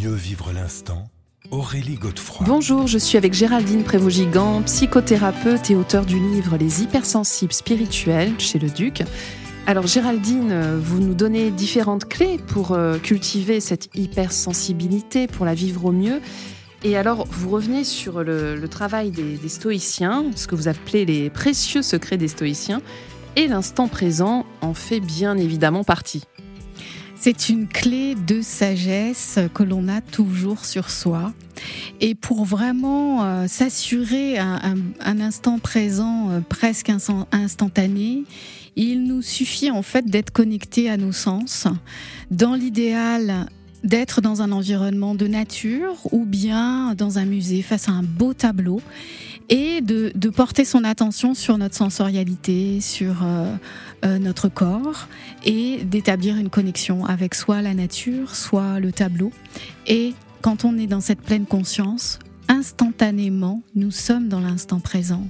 mieux vivre l'instant, Aurélie Godefroy. Bonjour, je suis avec Géraldine Prévost-Gigant, psychothérapeute et auteur du livre Les hypersensibles spirituels chez le Duc. Alors Géraldine, vous nous donnez différentes clés pour euh, cultiver cette hypersensibilité, pour la vivre au mieux. Et alors, vous revenez sur le, travail des, des, stoïciens, ce que vous appelez les précieux secrets des stoïciens, et l'instant présent en fait bien évidemment partie. C'est une clé de sagesse que l'on a toujours sur soi. Et pour vraiment euh, s'assurer un, instant présent euh, presque instantané, il nous suffit en fait d'être connecté à nos sens. Dans l'idéal, d'être dans un environnement de nature ou bien dans un musée face à un beau tableau et de, porter son attention sur notre sensorialité, sur euh, euh, notre corps et d'établir une connexion avec soit la nature, soit le tableau. Et quand on est dans cette pleine conscience, instantanément, nous sommes dans l'instant présent.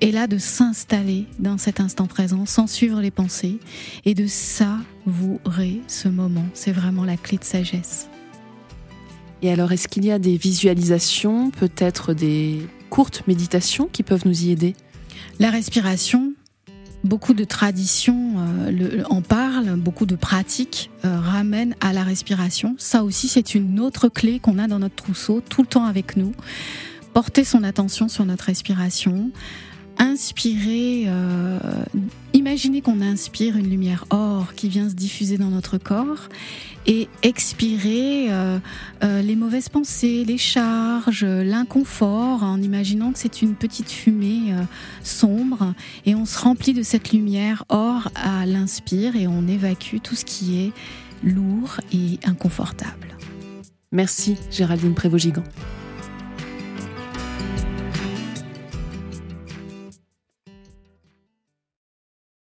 Et là, de s'installer dans cet instant présent sans suivre les pensées et de savourer ce moment, c'est vraiment la clé de sagesse. Et alors, est-ce qu'il y a des visualisations, peut-être des courtes méditations qui peuvent nous y aider La respiration, beaucoup de traditions euh, en parlent, beaucoup de pratiques euh, ramènent à la respiration. Ça aussi, c'est une autre clé qu'on a dans notre trousseau tout le temps avec nous. Porter son attention sur notre respiration, inspirer, euh, imaginez qu'on inspire une lumière or qui vient se diffuser dans notre corps et expirer euh, euh, les mauvaises pensées, les charges, l'inconfort en imaginant que c'est une petite fumée sombre et on se remplit de cette lumière or à l'inspire et on évacue tout ce qui est lourd et inconfortable. Merci Géraldine Prévost-Gigant.